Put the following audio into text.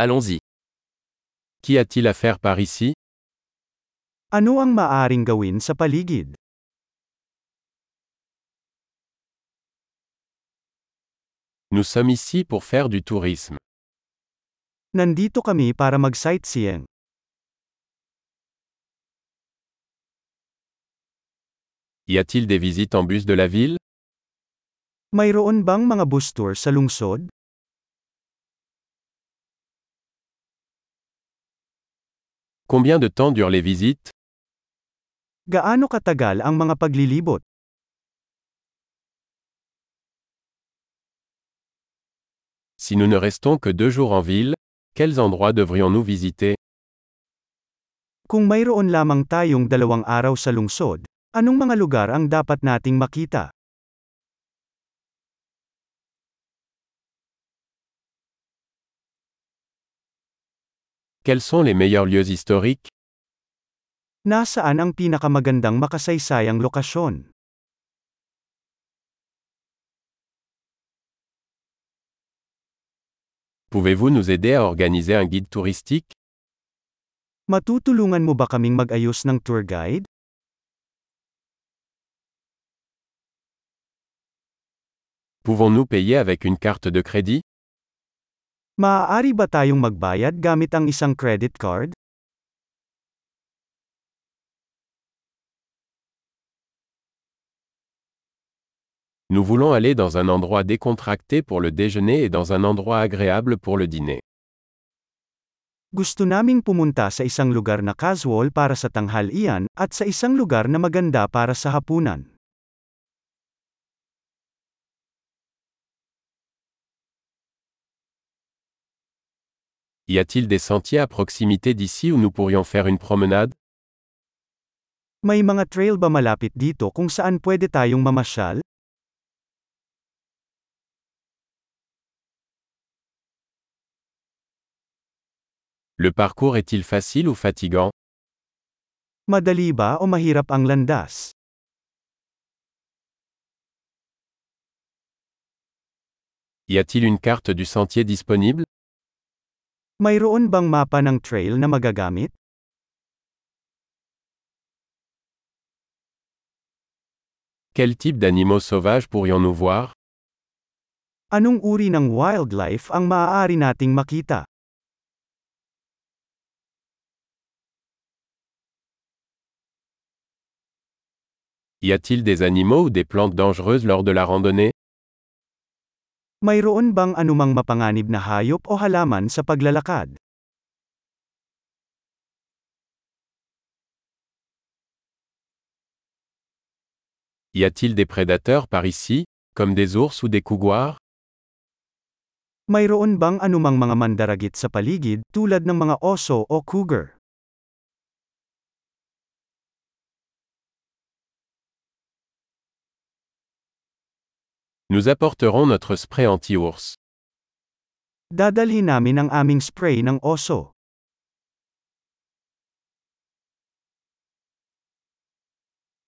Allons-y. Qu'y a-t-il à faire par ici Ano ang maaring gawin sa paligid? Nous sommes ici pour faire du tourisme. Nandito kami para mag-sightseeing. Y a-t-il des visites en bus de la ville Mayroon bang mga bus tour sa lungsod? Combien de temps durent les visites Gaano katagal ang mga paglilibot? Si nous ne restons que deux jours en ville, quels endroits devrions-nous visiter Kung mayroon lamang tayong dalawang araw sa lungsod, anong mga lugar ang dapat nating makita? Quels sont les meilleurs lieux historiques? Nasaan ang pinakamagandang makasaysayang lokasyon? Pouvez-vous nous aider à organiser un guide touristique? Matutulungan mo ba kaming mag-ayos ng tour guide? Pouvons-nous payer avec une carte de crédit? Maaari ba tayong magbayad gamit ang isang credit card? Nous voulons aller dans un endroit décontracté pour le déjeuner et dans un endroit agréable pour le dîner. Gusto naming pumunta sa isang lugar na casual para sa tanghalian, at sa isang lugar na maganda para sa hapunan. Y a-t-il des sentiers à proximité d'ici où nous pourrions faire une promenade? May mga trail ba malapit dito kung saan pwede tayong mamasyal? Le parcours est-il facile ou fatigant? Madali ba o mahirap ang landas? Y a-t-il une carte du sentier disponible? Mayroon bang mapa ng trail na magagamit? Quel type d'animaux sauvages pourrions-nous voir Anong uri ng wildlife ang maaari nating makita? Y a-t-il des animaux ou des plantes dangereuses lors de la randonnée Mayroon bang anumang mapanganib na hayop o halaman sa paglalakad? Y a-t-il des prédateurs par ici, comme des ours ou des couguars Mayroon bang anumang mga mandaragit sa paligid tulad ng mga oso o cougar? Nous apporterons notre spray anti-ours. Dadalhin namin ang aming spray ng oso.